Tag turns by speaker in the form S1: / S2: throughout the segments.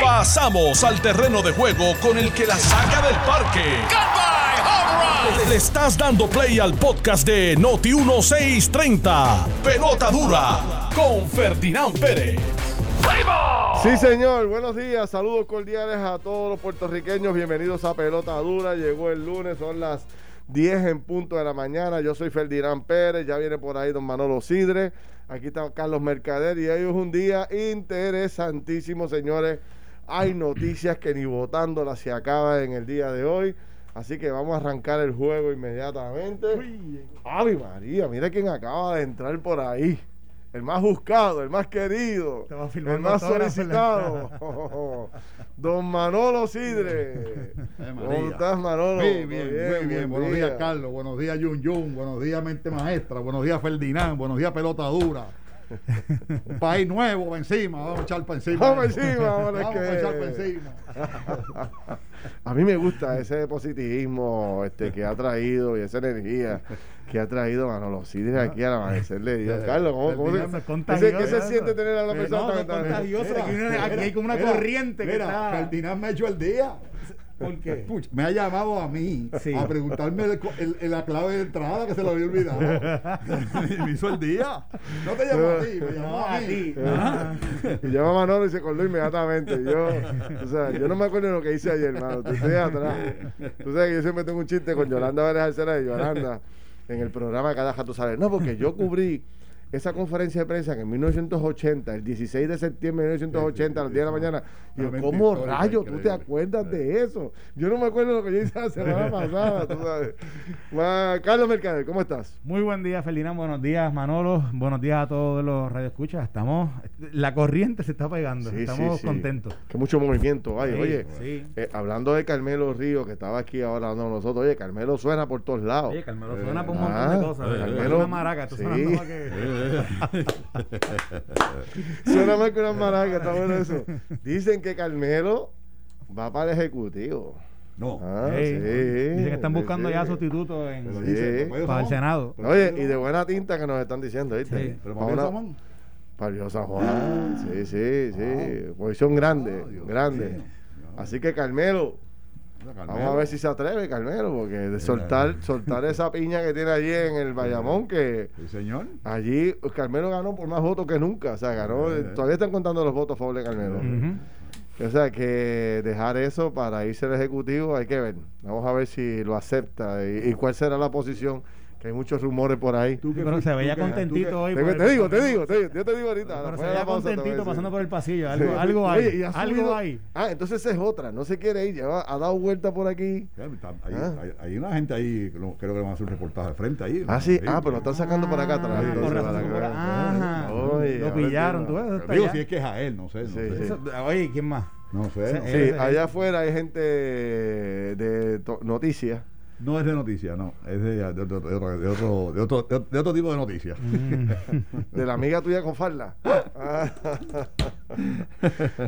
S1: Pasamos al terreno de juego con el que la saca del parque. Le estás dando play al podcast de Noti 1630. Pelota dura con Ferdinand Pérez.
S2: Sí, señor. Buenos días. Saludos cordiales a todos los puertorriqueños. Bienvenidos a Pelota Dura. Llegó el lunes, son las 10 en punto de la mañana. Yo soy Ferdinand Pérez. Ya viene por ahí don Manolo Sidre. Aquí está Carlos Mercader. Y hoy es un día interesantísimo, señores. Hay noticias que ni votándolas se acaba en el día de hoy. Así que vamos a arrancar el juego inmediatamente. Ave María, mira quién acaba de entrar por ahí. El más buscado, el más querido,
S3: Te va
S2: el más solicitado. Don Manolo Sidre. ¿Cómo estás, Manolo?
S4: Muy bien, muy bien.
S2: buen
S4: Buenos
S2: día.
S4: días, Carlos. Buenos días, Jun Jun. Buenos días, Mente Maestra. Buenos días, Ferdinand. Buenos días, Pelota Dura. Un país nuevo, encima. Vamos a echar para encima.
S2: Vamos encima,
S4: Vamos a echar para encima.
S2: A mí me gusta ese positivismo este, que ha traído y esa energía que ha traído Manolo Sidre aquí al amanecer de Dios. Carlos, ¿cómo, cómo se, ¿qué, se, siente tener a la persona
S4: no,
S2: tan-
S3: contagioso. Aquí aquí hay como una
S4: mira,
S3: corriente que
S4: mira,
S3: está-
S4: Ferdinand me echó el día.
S3: ¿Por qué?
S4: Puch, me ha llamado a mí
S3: Sí.
S4: a preguntarme el el- el- la clave de entrada que se lo había olvidado. me hizo el día. No te llamó a ti, me llamó
S3: No,
S4: a
S3: a ti.
S2: Y llama a Manolo y se acordó inmediatamente. Yo, o sea, yo no me acuerdo de lo que hice ayer, hermano. Tú estoy atrás. Tú sabes que yo siempre tengo un chiste con Yolanda Vélez Arcela de Yolanda en el programa Cada Jato Sale. No, porque yo cubrí esa conferencia de prensa que en 1980, el 16 de septiembre de 1980, a las 10 de la mañana. Y yo, ¿cómo rayos tú te acuerdas de eso? Yo no me acuerdo de lo que yo hice la semana pasada, tú sabes. Carlos Mercader, ¿cómo estás?
S3: Muy buen día, Ferdinand. Buenos días, Manolo. Buenos días a todos los radioescuchas. Estamos. La corriente se está pegando.
S2: Sí,
S3: Estamos
S2: sí, sí.
S3: contentos.
S2: Que mucho movimiento hay.
S3: Sí,
S2: oye,
S3: sí.
S2: eh, hablando de Carmelo Río, que estaba aquí ahora hablando con nosotros, oye, Carmelo suena por todos lados.
S3: Oye, Carmelo
S4: Eh,
S3: suena por un
S2: ah,
S3: montón de cosas.
S4: eh,
S3: Es
S2: Carmelo-
S3: una maraca. Más que.
S2: Suena más que una maraca, está bueno eso. Dicen que Carmelo va para el Ejecutivo.
S4: No.
S2: Ah, sí.
S3: Dice que están buscando
S2: sí.
S3: ya sustitutos en.
S4: ¿papá de
S3: para el? Senado.
S2: Oye, y de buena tinta que nos están diciendo, ¿viste?
S3: Sí.
S4: Pero
S2: Pa'
S4: papá de
S2: una-. Para Dios San Juan. Sí, sí, sí. Posición grande,
S4: Ah, Dios
S2: grande. Así que Carmelo, vamos a ver si se atreve, Carmelo, porque de soltar, soltar esa piña que tiene allí en el Bayamón, que
S4: Sí, señor.
S2: allí Carmelo ganó por más votos que nunca. O sea, ganó,
S4: Eh.
S2: todavía están contando los votos a favor de Carmelo.
S3: Ujú.
S2: O sea, que dejar eso para irse al Ejecutivo hay que ver. Vamos a ver si lo acepta y, y cuál será la posición, que hay muchos rumores por ahí.
S4: Tú que
S3: Pero se veía
S4: tú
S3: contentito
S4: que-
S3: hoy.
S2: Te, digo, te digo, te digo, yo te digo ahorita.
S3: Pero se veía contentito pasando por el pasillo. Algo,
S2: Sí.
S3: algo hay.
S2: Oye,
S3: algo hay.
S2: Ah, entonces esa es otra. No se quiere ir. Lleva, ha dado vuelta por aquí.
S4: Ya, Hay,
S2: Ah.
S4: hay- hay una gente ahí, creo que le van a hacer un reportaje de frente ahí.
S2: Ah, sí. Ah, pero lo están sacando por acá atrás.
S3: Ah,
S2: para
S3: por-
S2: vean.
S3: ajá.
S2: Oye,
S3: Lo pillaron, tú ves,
S4: Digo, si es que es a él, no sé.
S3: Oye, ¿quién más?
S4: No sé.
S3: Sí.
S2: Sí, allá afuera hay gente de noticias.
S4: No es de noticias, no. Es de, de otro, de, otro, de, otro, de, otro, de otro tipo de noticias.
S2: De la amiga tuya con falda. Ah.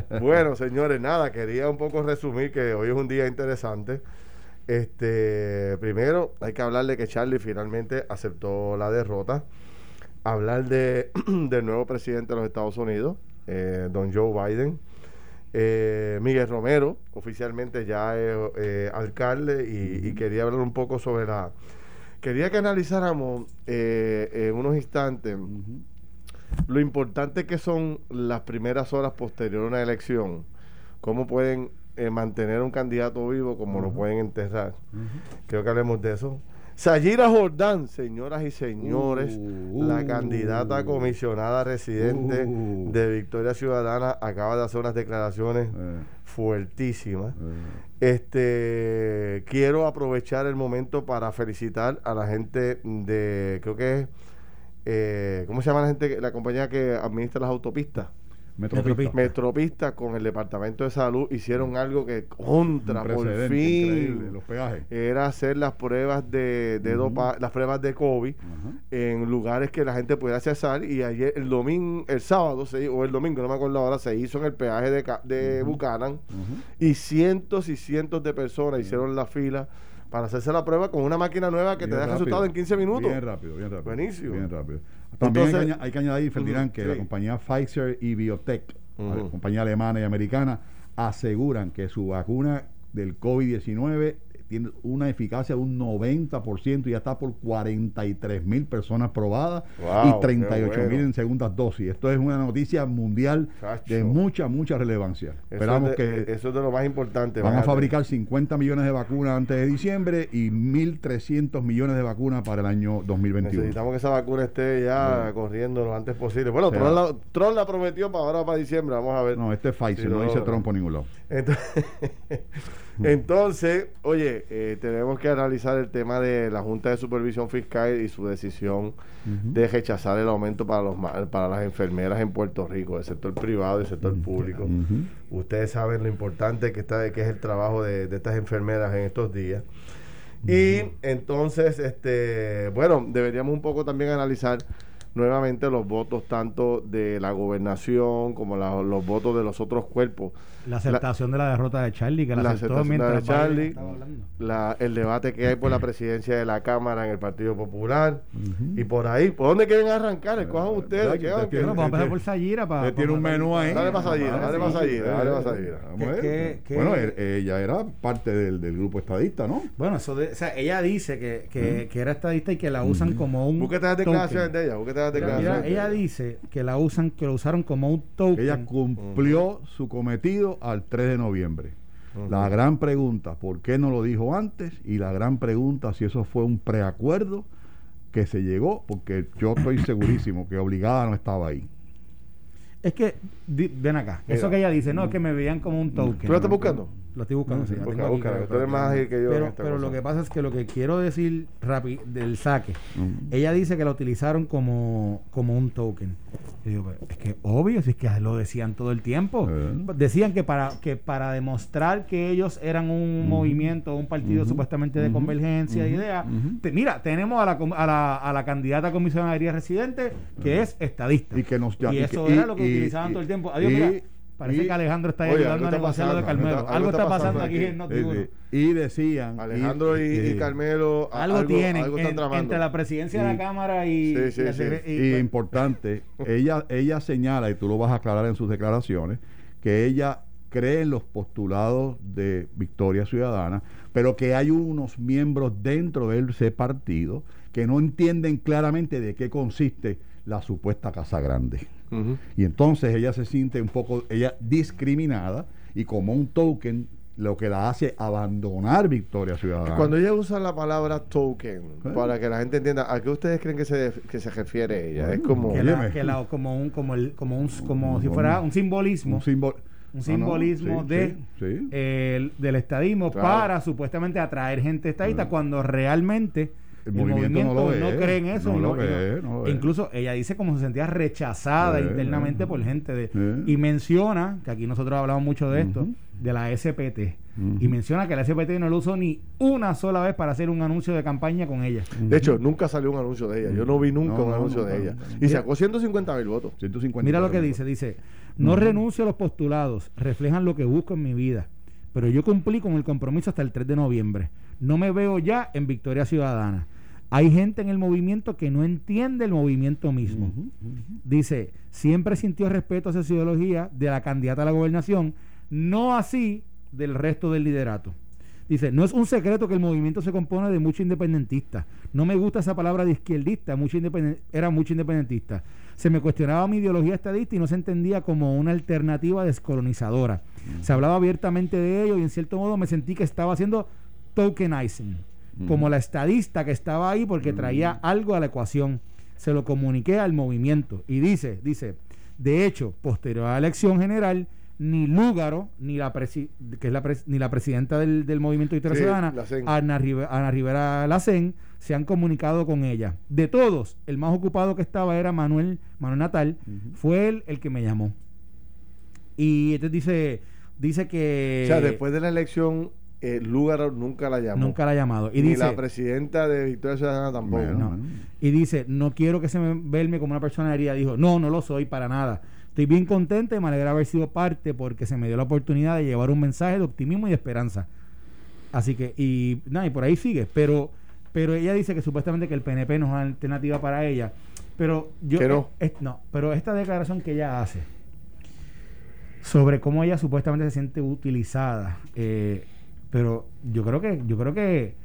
S2: bueno, señores, nada, quería un poco resumir que hoy es un día interesante. Este, primero, hay que hablar de que Charlie finalmente aceptó la derrota. Hablar de, del nuevo presidente de los Estados Unidos, eh, don Joe Biden. Eh, Miguel Romero, oficialmente ya es eh, alcalde, y, y quería hablar un poco sobre la. Quería que analizáramos eh, en unos instantes lo importante que son las primeras horas posterior a una elección, cómo pueden eh, mantener un candidato vivo, como lo pueden enterrar. Creo que hablemos de eso. Sayira Jordán, señoras y señores,
S4: Uh,
S2: la
S4: uh,
S2: candidata a comisionada residente
S4: uh.
S2: de Victoria Ciudadana acaba de hacer unas declaraciones
S4: Eh,
S2: fuertísimas.
S4: eh.
S2: Este quiero aprovechar el momento para felicitar a la gente de creo que es eh, ¿cómo se llama la gente la compañía que administra las autopistas?
S4: Metropista.
S2: Metropista con el departamento de salud hicieron algo que contra por
S4: increíble,
S2: fin
S4: Los peajes.
S2: era hacer las pruebas de, de
S4: Ujú.
S2: dopa- las pruebas de COVID en lugares que la gente pudiera accesar y ayer el domingo el sábado se, o el domingo no me acuerdo ahora se hizo en el peaje de, Ca- de Buchanan
S4: Ujú.
S2: y cientos y cientos de personas hicieron la fila para hacerse la prueba con una máquina nueva que te da
S4: rápido.
S2: resultado en 15 minutos.
S4: Bien rápido, bien rápido.
S2: Buenísimo.
S4: Bien rápido. También hay, que hay que añadir, Ferdinand, que
S2: Sí.
S4: la compañía Pfizer y Biotech compañía alemana y americana, aseguran que su vacuna del COVID-19 tiene una eficacia de un 90% y ya está por 43 mil personas probadas y 38 mil en segundas dosis. Esto es una noticia mundial de mucha, mucha relevancia. Esperamos que...
S2: Eso es de lo más importante.
S4: Van a fabricar 50 millones de vacunas antes de diciembre y 1.300 millones de vacunas para el año 2021.
S2: Necesitamos que esa vacuna esté ya corriendo lo antes posible. Bueno, Trump, la, prometió para ahora, para diciembre. Vamos a ver.
S4: No, este es Pfizer, no, dice Trump por ningún lado.
S2: Entonces, Entonces, oye, eh, tenemos que analizar el tema de la Junta de Supervisión Fiscal y su decisión de rechazar el aumento para los para las enfermeras en Puerto Rico, del sector privado y del sector público. Ustedes saben lo importante que está que es el trabajo de, de estas enfermeras en estos días. Y entonces, este, bueno, deberíamos un poco también analizar nuevamente los votos tanto de la gobernación como los votos de los otros cuerpos.
S3: La aceptación de la derrota de Charlie, que la, aceptó mientras
S2: de Charlie, el debate que hay por la presidencia de la Cámara en el Partido Popular y por ahí. ¿Por dónde quieren arrancar? Escojan ustedes.
S3: vamos a empezar por Sayira.
S4: Para, tiene un menú ahí.
S2: Dale para Sayira, dale para Sayira, dale para Sayira.
S4: Bueno, ella era parte del, del, grupo estadista, ¿no?
S3: Bueno, eso o sea, ella dice que, que, que, era estadista y que la usan como un.
S2: Búsquete las declaraciones de ella, búsquete
S3: ella, dice que la usan, que lo usaron como un token.
S4: Ella cumplió su cometido al 3 de noviembre. La gran pregunta, ¿por qué no lo dijo antes? Y la gran pregunta, si eso fue un preacuerdo que se llegó, porque yo estoy segurísimo que obligada no estaba ahí.
S3: Es que, ven acá, eso que ella dice, no, es que me veían como un token.
S2: ¿Tú lo estás buscando?
S3: Lo estoy buscando, sí.
S2: Busca, busca, tú eres más ágil que yo.
S3: Pero, pero lo que pasa es que lo que quiero decir rápido del saque, ella dice que la utilizaron como, como un token. digo, pues, es que obvio, si es que lo decían todo el tiempo. Decían que para, que para demostrar que ellos eran un movimiento, un partido supuestamente de convergencia de ideas, mira, tenemos a la, a, la, a la candidata a comisionaria residente que es estadista.
S4: Y que nos
S3: Y eso era lo que utilizaban todo el tiempo. Adiós, mira Parece que Alejandro está ayudando a negociar lo de Carmelo. Algo, está, pasando aquí, en
S4: Y decían.
S2: Alejandro y, Carmelo.
S3: Algo, tienen entre la presidencia de la Cámara y.
S4: Sí, sí, sí. Y, importante, ella, ella señala, y tú lo vas a aclarar en sus declaraciones, que ella cree en los postulados de Victoria Ciudadana, pero que hay unos miembros dentro de ese partido que no entienden claramente de qué consiste la supuesta Casa Grande. Y entonces ella se siente un poco, ella discriminada y como un token lo que la hace abandonar Victoria Ciudadana.
S2: Cuando ella usa la palabra token, ¿Eh? para que la gente entienda, ¿a qué ustedes creen que se, que se refiere ella? es como...
S3: como un, como el, como un, como si fuera un simbolismo. Un, un simbolismo de del estadismo para supuestamente atraer gente estadista cuando realmente el, movimiento, no, lo cree en eso. Incluso ella dice como se sentía rechazada internamente por gente de... Y menciona, que aquí nosotros hablamos mucho de esto, de la SPT. Y menciona que la SPT no lo usó ni una sola vez para hacer un anuncio de campaña con ella.
S2: De hecho, nunca salió un anuncio de ella. Yo no vi nunca un anuncio de ella. Y sacó 150 mil votos.
S3: Mira lo que dice. Dice, no renuncio a los postulados. Reflejan lo que busco en mi vida. Pero yo cumplí con el compromiso hasta el 3 de noviembre. No me veo ya en Victoria Ciudadana. Hay gente en el movimiento que no entiende el movimiento mismo. Dice, siempre sintió respeto a esa ideología de la candidata a la gobernación, no así del resto del liderato. Dice, no es un secreto que el movimiento se compone de muchos independentistas. No me gusta esa palabra de izquierdista, mucho era mucho independentista. Se me cuestionaba mi ideología estadista y no se entendía como una alternativa descolonizadora. Se hablaba abiertamente de ello y en cierto modo me sentí que estaba haciendo tokenizing como la estadista que estaba ahí porque traía algo a la ecuación. Se lo comuniqué al movimiento y dice, dice, de hecho, posterior a la elección general, ni Lúgaro, ni la, que es la ni la presidenta del, del Movimiento de Ciudadana, Ana, Rivera, Lacen, se han comunicado con ella. De todos, el más ocupado que estaba era Manuel, Manuel Natal, fue él el que me llamó. Y entonces dice, dice que...
S2: O sea, después de la elección eh, Lúgaro nunca la llamó.
S3: Nunca la ha llamado.
S2: Y Ni la presidenta de Victoria Ciudadana tampoco.
S3: Y dice, no quiero que se me verme como una persona herida. Dijo, no, no lo soy para nada. Estoy bien contenta y me alegra haber sido parte porque se me dio la oportunidad de llevar un mensaje de optimismo y de esperanza. Así que, y nada, y por ahí sigue. Pero, pero ella dice que supuestamente que el PNP no es una alternativa para ella. Pero yo.
S2: no.
S3: no, pero esta declaración que ella hace sobre cómo ella supuestamente se siente utilizada. Eh, pero yo creo que, yo creo que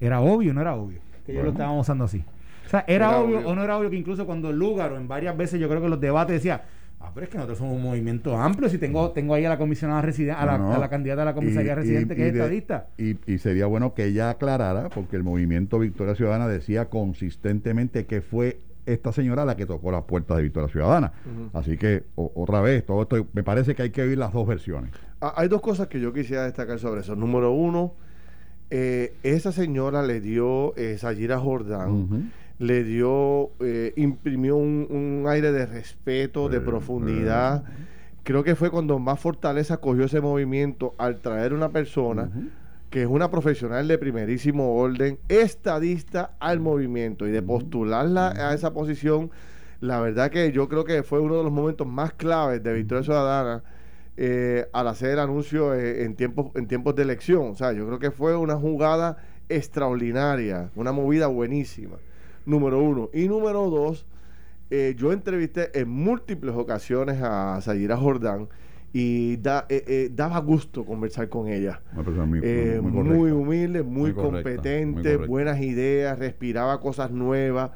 S3: era obvio, no era obvio, que ellos lo estaban usando así. O sea, ¿era,
S2: Era
S3: obvio,
S2: obvio.
S3: o no era obvio que incluso cuando Lúgaro en varias veces yo creo que los debates decía, ah, pero es que nosotros somos un movimiento amplio, si tengo, tengo ahí a la comisionada residente, a, la,
S4: No, no.
S3: a la candidata a la comisaría
S4: Y-
S3: residente
S4: y-
S3: que
S4: y
S3: es
S4: de-
S3: estadista.
S4: Y, y sería bueno que ella aclarara, porque el movimiento Victoria Ciudadana decía consistentemente que fue esta señora la que tocó las puertas de Victoria Ciudadana. Así que, o- otra vez, todo esto, me parece que hay que oír las dos versiones.
S2: Ah, Hay dos cosas que yo quisiera destacar sobre eso. Número uno, eh, esa señora le dio, eh, Sayira Jordán, le dio, eh, imprimió un, un aire de respeto, de profundidad. Creo que fue cuando más fortaleza cogió ese movimiento al traer una persona que es una profesional de primerísimo orden, estadista al movimiento. Y de postularla a esa posición, la verdad que yo creo que fue uno de los momentos más claves de Victoria Ciudadana eh, al hacer el anuncio eh, en, tiempos, en tiempos de elección. O sea, yo creo que fue una jugada extraordinaria, una movida buenísima, número uno. Y número dos, eh, yo entrevisté en múltiples ocasiones a Sayira Jordán y da- eh, eh, daba gusto conversar con ella.
S4: Una persona muy,
S2: Eh,
S4: muy
S2: muy, humilde, muy,
S4: Muy correcta, muy
S2: competente, buenas ideas, respiraba cosas nuevas,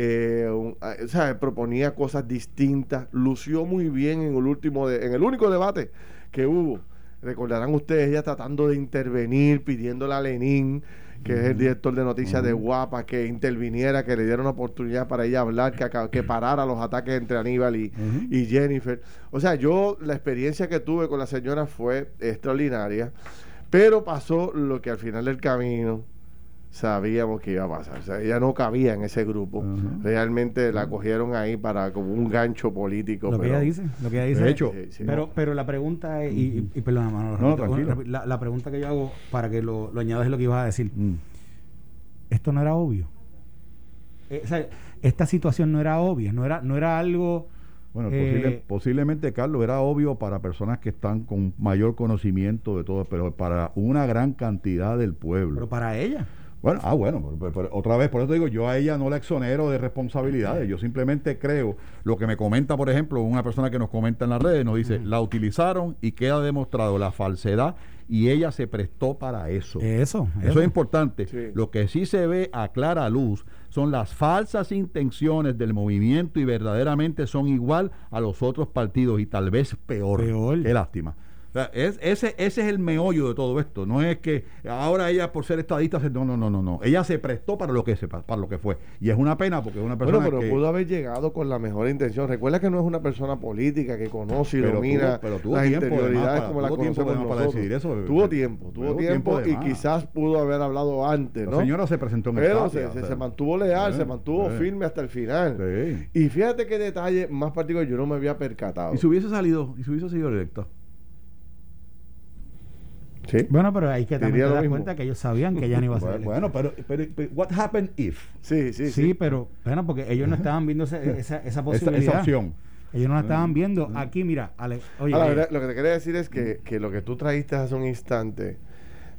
S2: eh, ah, o sea, proponía cosas distintas, lució muy bien en el último, de- en el único debate que hubo. Recordarán ustedes ella tratando de intervenir, pidiéndole a Lenín, que es el director de noticias de Guapa, que interviniera, que le diera una oportunidad para ella hablar, que, que parara los ataques entre Aníbal y Jennifer. O sea, yo la experiencia que tuve con la señora fue extraordinaria, pero pasó lo que al final del camino sabíamos que iba a pasar. O sea, ella no cabía en ese grupo. Realmente la cogieron ahí para como un gancho político.
S3: Lo que
S2: pero-
S3: ella dice, lo que ella dice.
S4: De hecho,
S2: sí.
S3: pero, pero la pregunta es, y, y, y perdona, Manolo,
S4: No,
S3: repito,
S4: tranquilo.
S3: una- la, la pregunta que yo hago para que lo, lo añadas es lo que ibas a decir.
S4: Mm.
S3: Esto no era obvio. Eh, o sea, esta situación no era obvia, no era, no era algo.
S4: Bueno,
S3: eh,
S4: posible- posiblemente, Carlos, era obvio para personas que están con mayor conocimiento de todo, pero para una gran cantidad del pueblo.
S3: pero para ella.
S4: Bueno, ah, bueno, pero- pero- pero otra vez, por eso digo, yo a ella no la exonero de responsabilidades. Yo simplemente creo, lo que me comenta, por ejemplo, una persona que nos comenta en las redes, nos dice, la utilizaron y queda demostrado la falsedad y ella se prestó para eso.
S3: Eso,
S4: Eso es importante.
S2: Sí.
S4: Lo que sí se ve a clara luz son las falsas intenciones del movimiento y verdaderamente son igual a los otros partidos y tal vez peor.
S3: Peor.
S4: Qué lástima. O sea, es- ese, ese es el meollo de todo esto. No es que ahora ella por ser estadista, se- no, no, no, no, no. Ella se prestó para lo que se, para lo que fue. Y es una pena porque es una persona
S2: Bueno, pero
S4: que
S2: pudo haber llegado con la mejor intención. Recuerda que no es una persona política que conoce y
S4: Pero
S2: domina
S4: tuvo- pero tuvo
S2: las
S4: tiempo,
S2: interioridades
S4: además, para-
S2: como la
S4: tiempo, para decidir eso.
S2: Tuvo tiempo, tuvo tiempo, y quizás pudo haber hablado antes,
S4: la
S2: ¿no?
S4: señora se presentó en el
S2: Pero
S4: Tapia,
S2: se, mantuvo leal,
S4: sí,
S2: se mantuvo
S4: sí.
S2: firme hasta el final.
S4: Sí.
S2: Y fíjate qué detalle más particular yo no me había percatado.
S4: Y si hubiese salido, y si hubiese sido electa.
S2: ¿Sí?
S3: Bueno, pero hay que también
S2: mismo.
S3: cuenta que ellos sabían que ella no iba a ser.
S4: Bueno, pero, pero, pero what happened if?
S2: Sí, sí,
S3: sí,
S2: sí.
S3: pero bueno, porque ellos no estaban viendo esa, esa, esa
S4: Esa,
S3: posibilidad.
S4: esa opción.
S3: Ellos no la estaban viendo. Aquí, mira, Ale, oye, eh,
S2: verdad, lo que te quería decir es que, que lo que tú trajiste hace un instante,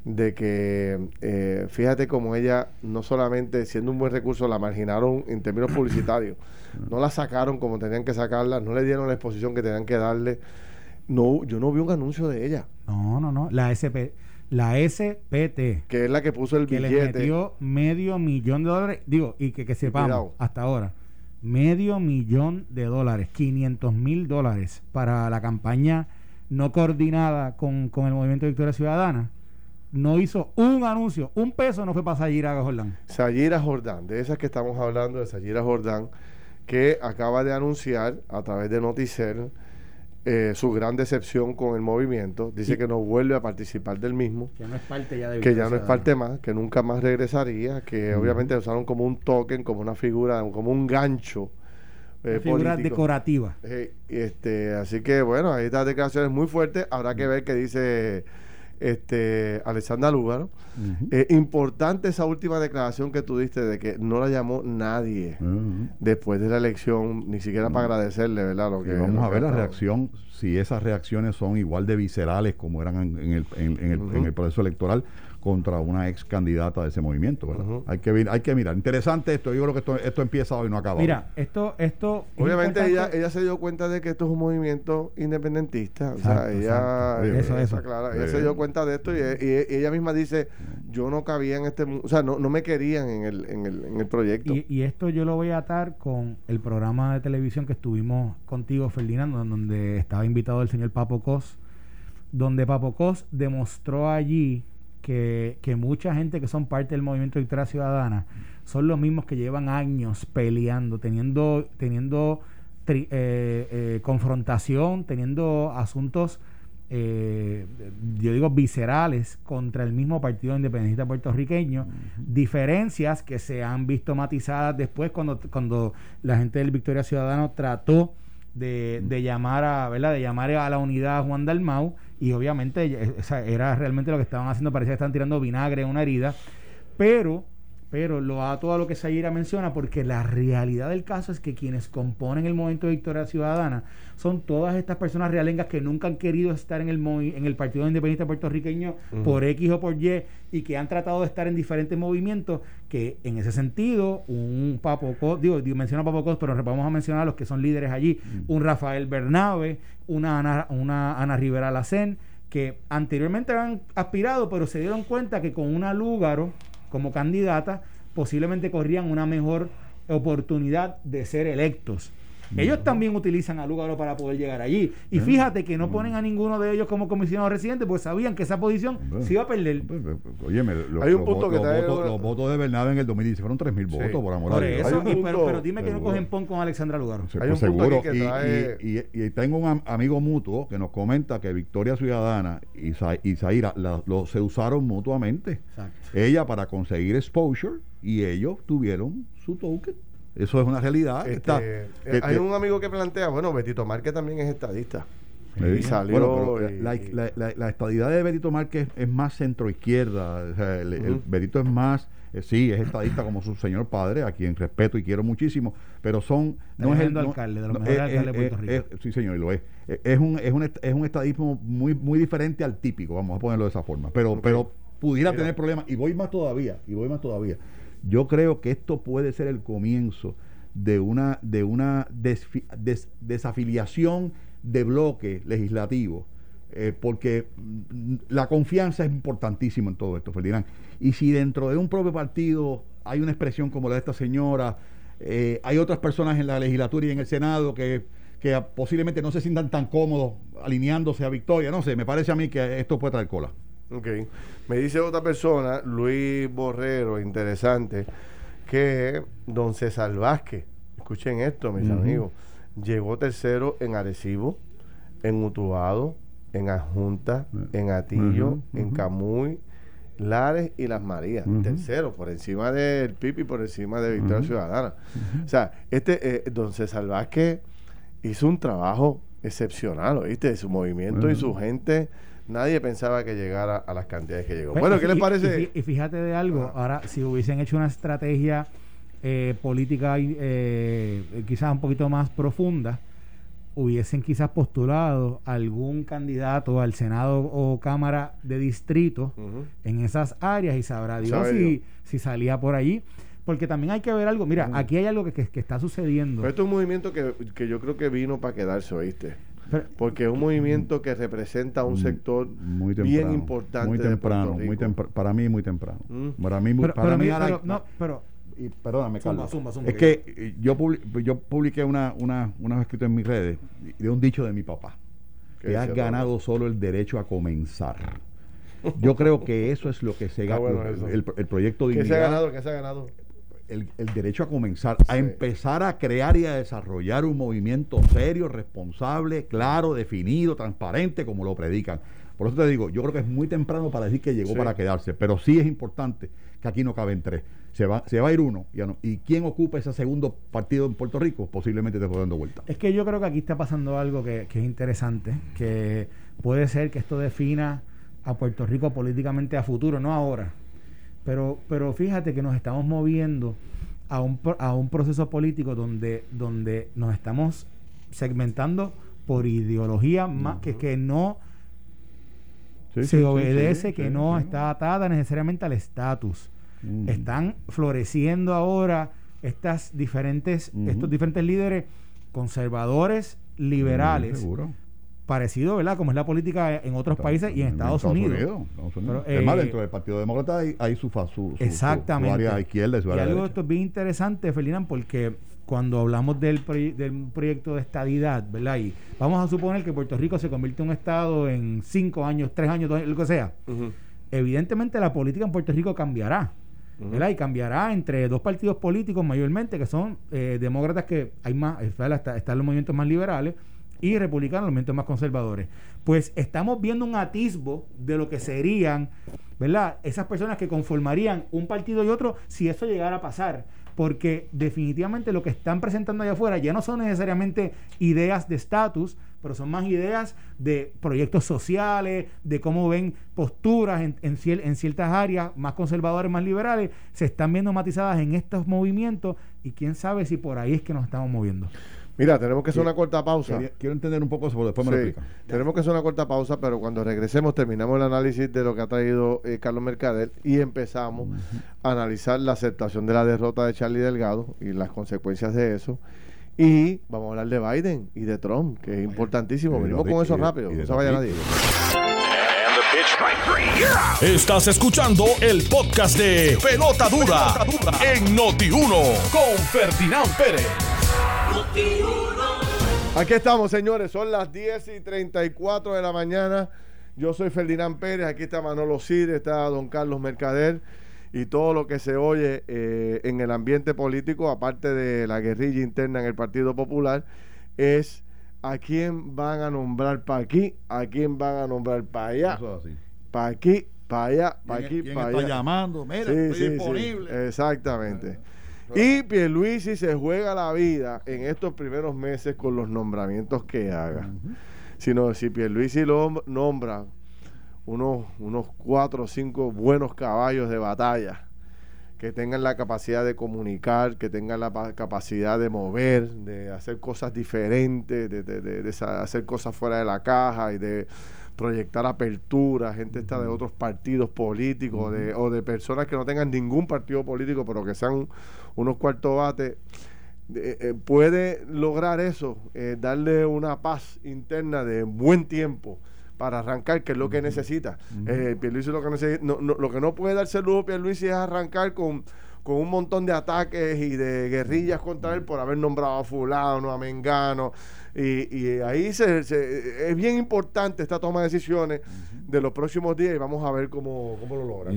S2: de que eh, fíjate como ella, no solamente siendo un buen recurso, la marginaron en términos publicitarios, no la sacaron como tenían que sacarla, no le dieron la exposición que tenían que darle. No, yo no vi un anuncio de ella,
S3: no, no, no, la SP, la SPT
S2: que es la que puso el
S3: que le
S2: billete.
S3: metió medio millón de dólares, digo, y que, que sepamos hasta ahora, medio millón de dólares, 500 mil dólares para la campaña no coordinada con, con el Movimiento Victoria Ciudadana, no hizo un anuncio, un peso no fue para Sayira Jordán.
S2: Sayira Jordán, de esas que estamos hablando, de Sayira Jordán, que acaba de anunciar a través de Noticel eh, su gran decepción con el movimiento. Dice que no vuelve a participar del mismo.
S3: Que no es parte ya de
S2: que ya no es parte más, que nunca más regresaría, que obviamente usaron como un token, como una figura, como un gancho eh,
S3: figura
S2: político.
S3: decorativa.
S2: Eh, este, así que bueno, ahí estas declaraciones muy fuertes. Habrá que ver qué dice este, Alexandra Lúgaro. Eh, importante esa última declaración que tú diste de que no la llamó nadie después de la elección, ni siquiera para agradecerle, ¿verdad?
S4: Lo que, vamos a ver la reacción, si esas reacciones son igual de viscerales como eran en, el, en el proceso electoral contra una ex candidata de ese movimiento. hay, que, hay que mirar. Interesante esto. Yo creo que esto, esto empieza hoy, no acaba.
S3: Mira, esto, esto.
S2: Obviamente ella, ella se dio cuenta de que esto es un movimiento independentista. o sea, ella, eso, eso. ella se dio cuenta de esto y, ella misma dice, yo no cabía en este, o sea, no, no me querían en el, en el, en el proyecto.
S3: Y, y esto yo lo voy a atar con el programa de televisión que estuvimos contigo, Ferdinando, donde estaba invitado el señor Papo Cos, donde Papo Cos demostró allí que, mucha gente que son parte del movimiento de Victoria Ciudadana son los mismos que llevan años peleando, teniendo, teniendo eh, eh, confrontación, teniendo asuntos, eh, yo digo, viscerales contra el mismo Partido Independentista puertorriqueño, diferencias que se han visto matizadas después cuando, cuando la gente del Victoria Ciudadana trató de, de llamar a, ¿verdad? de llamar a la unidad Juan Dalmau y obviamente eh, era realmente lo que estaban haciendo, parecía que estaban tirando vinagre en una herida, pero pero lo ato a lo que Sayira menciona porque la realidad del caso es que quienes componen el movimiento de Victoria Ciudadana son todas estas personas realengas que nunca han querido estar en el en el Partido Independiente Puertorriqueño por X o por Y y que han tratado de estar en diferentes movimientos que en ese sentido un Papo digo, digo menciono a Papo Cos, pero vamos a mencionar a los que son líderes allí, un Rafael Bernabe, una Ana, una Ana Rivera Lacén que anteriormente habían aspirado, pero se dieron cuenta que con una Lúgaro como candidata, posiblemente corrían una mejor oportunidad de ser electos. Ellos también utilizan a Lugaro para poder llegar allí. Y fíjate que no ponen a ninguno de ellos como comisionado residente, pues sabían que esa posición se iba a perder. Pues,
S4: pues, pues, oye, Hay un punto que los, votos, de Bernabe en el 2010 fueron 3.000 votos, por amor a
S3: Dios. pero, dime que no cogen pon con Alexandra Lugaro.
S4: Hay un seguro. y, tengo un amigo mutuo que nos comenta que Victoria Ciudadana y, Zaira se usaron mutuamente. Ella para conseguir exposure y ellos tuvieron su token. Eso es una realidad.
S2: Este, eh, hay un amigo que plantea, bueno, Betito Márquez también es estadista. Y
S4: salió la, estadidad de Betito Márquez es más centroizquierda. O sea, el, Betito es más, eh, sí, es estadista como su señor padre, a quien respeto y quiero muchísimo, pero son.
S3: No es el alcalde, de los mejores alcaldes de Puerto Rico.
S4: sí, señor, y lo es. Es un, es un, es un estadismo muy, muy diferente al típico, vamos a ponerlo de esa forma. Pero, pero pudiera tener problemas. Y voy más todavía, y voy más todavía. Yo creo que esto puede ser el comienzo de una, de una desafiliación de bloque legislativo, eh, porque mm, la confianza es importantísima en todo esto, Ferdinand. Y si dentro de un propio partido hay una expresión como la de esta señora, eh, hay otras personas en la legislatura y en el Senado que, que posiblemente no se sientan tan cómodos alineándose a Victoria, no sé, me parece a mí que esto puede traer cola.
S2: Ok. Me dice otra persona, Luis Borrero, interesante, que don César Vázquez, escuchen esto, mis amigos, llegó tercero en Arecibo, en Utuado, en Ajunta, en Atillo, en Camuy, Lares y Las Marías. Tercero, por encima del Pipi, por encima de Victoria Ciudadana. O sea, este, eh, don César Vázquez hizo un trabajo excepcional, ¿oíste? Su movimiento y su gente nadie pensaba que llegara a las cantidades que llegó. Bueno, ¿qué les parece?
S3: Y, fíjate de algo, ahora si hubiesen hecho una estrategia eh, política eh, quizás un poquito más profunda, hubiesen quizás postulado algún candidato al Senado o Cámara de Distrito en esas áreas y sabrá Dios si, si, salía por allí. Porque también hay que ver algo. Mira, aquí hay algo que, que, está sucediendo.
S2: esto es un movimiento que, que yo creo que vino para quedarse, ¿oíste? Porque es un movimiento que representa un mm, sector muy bien importante.
S4: Muy temprano, muy para mí muy temprano. Mm. Para mí, pero, para mí, no, pero, y perdóname, Carlos. es que yo, yo publiqué una, una, una escrito en mis redes de un dicho de mi papá, que has ganado solo el derecho a comenzar. Yo creo que eso es lo que se gana. el, el, proyecto
S2: de ¿Qué se ha ganado? ¿Qué se ha ganado?
S4: El, derecho a comenzar, a empezar a crear y a desarrollar un movimiento serio, responsable, claro, definido, transparente, como lo predican. Por eso te digo, yo creo que es muy temprano para decir que llegó para quedarse, pero sí es importante que aquí no caben tres. Se va, se va a ir uno. Ya no. ¿Y quién ocupa ese segundo partido en Puerto Rico? Posiblemente te esté dando vuelta.
S3: Es que yo creo que aquí está pasando algo que, que es interesante, que puede ser que esto defina a Puerto Rico políticamente a futuro, no ahora. Pero, pero fíjate que nos estamos moviendo a un, a un proceso político donde, donde nos estamos segmentando por ideología más que, que no se obedece, que no está atada necesariamente al estatus. Están floreciendo ahora estas diferentes, estos diferentes líderes conservadores, liberales, parecido, ¿verdad? Como es la política en otros países y en, Estados, Unidos.
S4: Además, eh, dentro del Partido Demócrata hay, su, su,
S3: exactamente.
S4: área izquierda y su área
S3: y algo esto es bien interesante, Ferdinand, porque cuando hablamos del, del proyecto de estadidad, ¿verdad? Y vamos a suponer que Puerto Rico se convierte en un estado en cinco años, tres años, lo que sea. Evidentemente la política en Puerto Rico cambiará. ¿verdad? Y cambiará entre dos partidos políticos mayormente, que son eh, demócratas que hay más, están los movimientos más liberales, y republicanos, los movimientos más conservadores. Pues estamos viendo un atisbo de lo que serían, ¿verdad? Esas personas que conformarían un partido y otro si eso llegara a pasar. Porque definitivamente lo que están presentando allá afuera ya no son necesariamente ideas de estatus, pero son más ideas de proyectos sociales, de cómo ven posturas en, en, en, ciertas áreas más conservadoras, más liberales, se están viendo matizadas en estos movimientos y quién sabe si por ahí es que nos estamos moviendo.
S2: Mira, tenemos que hacer una corta pausa.
S4: quiero entender un poco eso, después me lo explica.
S2: Tenemos que hacer una corta pausa, pero cuando regresemos terminamos el análisis de lo que ha traído eh, Carlos Mercader y empezamos a analizar la aceptación de la derrota de Charlie Delgado y las consecuencias de eso. Y vamos a hablar de Biden y de Trump, que es importantísimo. Venimos con eso rápido. No se vaya nadie.
S1: Estás escuchando el podcast de Pelota Dura, en Noti1 con Ferdinand Pérez.
S2: Aquí estamos, señores. Son las 10 y 34 de la mañana. Yo soy Ferdinand Pérez. Aquí está Manolo Cid, está don Carlos Mercader. Y todo lo que se oye eh, en el ambiente político, aparte de la guerrilla interna en el Partido Popular, es a quién van a nombrar para aquí, a quién van a nombrar para allá. Para aquí, para allá, para aquí, para allá.
S4: está llamando? Mira, estoy disponible.
S2: Exactamente. Y Pierluisi se juega la vida en estos primeros meses con los nombramientos que haga. Sino si Pierluisi lo nombra unos, unos cuatro o cinco buenos caballos de batalla que tengan la capacidad de comunicar, que tengan la capacidad de mover, de hacer cosas diferentes, de, de hacer cosas fuera de la caja y de proyectar apertura, gente está de otros partidos políticos de, o de personas que no tengan ningún partido político, pero que sean unos cuartos bates, eh, eh, puede lograr eso, eh, darle una paz interna de buen tiempo para arrancar, que es lo que necesita. Pierluisi lo que necesita, no, lo que no puede darse lujo Pierluisi es arrancar con con un montón de ataques y de guerrillas contra él por haber nombrado a fulano, a Mengano. Y, ahí se, es bien importante esta toma de decisiones de los próximos días y vamos a ver cómo, lo logra.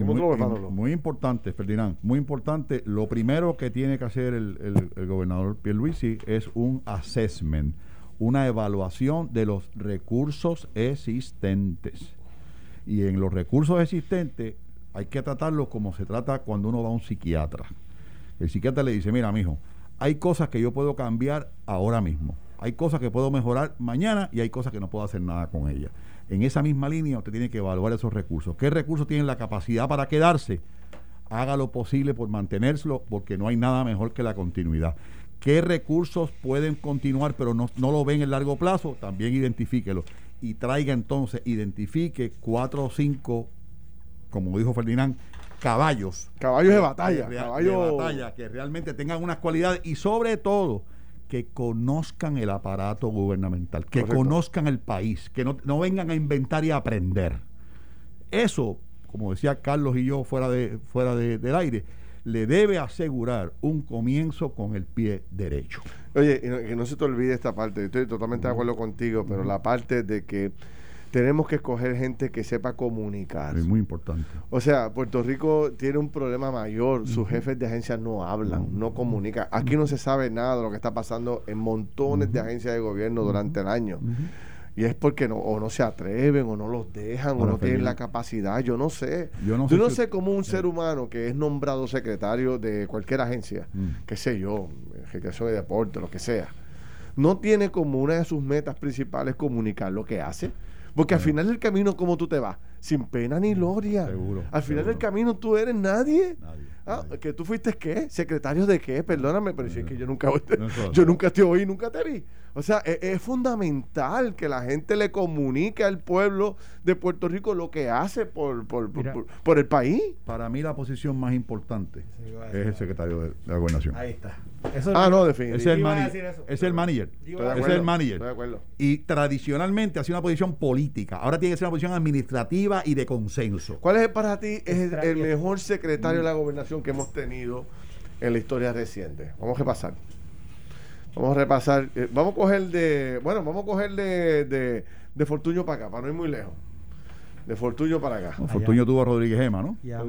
S4: muy, importante, Ferdinand, muy importante. Lo primero que tiene que hacer el, el, el gobernador Pierluisi es un assessment, una evaluación de los recursos existentes. Y en los recursos existentes hay que tratarlo como se trata cuando uno va a un psiquiatra. El psiquiatra le dice, mira, mijo, hay cosas que yo puedo cambiar ahora mismo. Hay cosas que puedo mejorar mañana y hay cosas que no puedo hacer nada con ellas. En esa misma línea usted tiene que evaluar esos recursos. ¿Qué recursos tienen la capacidad para quedarse? Haga lo posible por mantenerlo porque no hay nada mejor que la continuidad. ¿Qué recursos pueden continuar pero no, no lo ven en largo plazo? También identifíquelo. Y traiga entonces, identifique cuatro o cinco como dijo Ferdinand, caballos.
S2: Caballos de batalla.
S4: caballos de batalla, que realmente tengan unas cualidades y sobre todo que conozcan el aparato gubernamental, que conozcan el país, que no, vengan a inventar y a aprender. Eso, como decía Carlos y yo fuera, de, fuera del aire, le debe asegurar un comienzo con el pie derecho.
S2: Oye, que no se te olvide esta parte, estoy totalmente de acuerdo contigo, pero la parte de que tenemos que escoger gente que sepa comunicar.
S4: Es muy importante.
S2: O sea, Puerto Rico tiene un problema mayor. Sus jefes de agencias no hablan, no comunican. Aquí no se sabe nada de lo que está pasando en montones de agencias de gobierno durante el año. Y es porque no, o no se atreven, o no los dejan, o no tienen la capacidad. Yo no sé. Yo no, sé, cómo un ser humano que es nombrado secretario de cualquier agencia, qué sé yo, ejecución de deporte, lo que sea, no tiene como una de sus metas principales comunicar lo que hace. Porque al final del camino, ¿cómo tú te vas? sin pena ni gloria.
S4: Seguro,
S2: Al final
S4: seguro.
S2: del camino tú eres nadie.
S4: Nadie,
S2: Ah,
S4: nadie.
S2: que tú fuiste qué? Secretario de qué? Perdóname, pero si es que yo nunca
S4: No,
S2: yo nunca te oí, nunca te vi. O sea, e- es, fundamental que la gente le comunique al pueblo de Puerto Rico lo que hace por, por, por-
S3: Mira.
S2: por- por el país.
S4: Para mí la posición más importante
S3: Sí,
S4: es el secretario de, de la gobernación.
S3: Ahí está. Eso
S2: Ah, no,
S4: Ese es el
S2: definitivamente.
S4: Manager.
S3: eso.
S4: Es el manager. Es
S2: acuerdo,
S4: el manager.
S2: Estoy de acuerdo.
S4: Y tradicionalmente ha sido una posición política. Ahora tiene que ser una posición administrativa y de consenso.
S2: ¿Cuál es para ti es el,
S3: Extra-
S2: el mejor secretario de la gobernación que hemos tenido en la historia reciente? Vamos a repasar. Vamos a repasar. eh, vamos a coger de. Bueno, vamos a coger de, de, de Fortuño para acá, para no ir muy lejos. De Fortuño para acá.
S4: No, Fortunio tuvo a Rodríguez Gema, ¿no?
S3: Y a.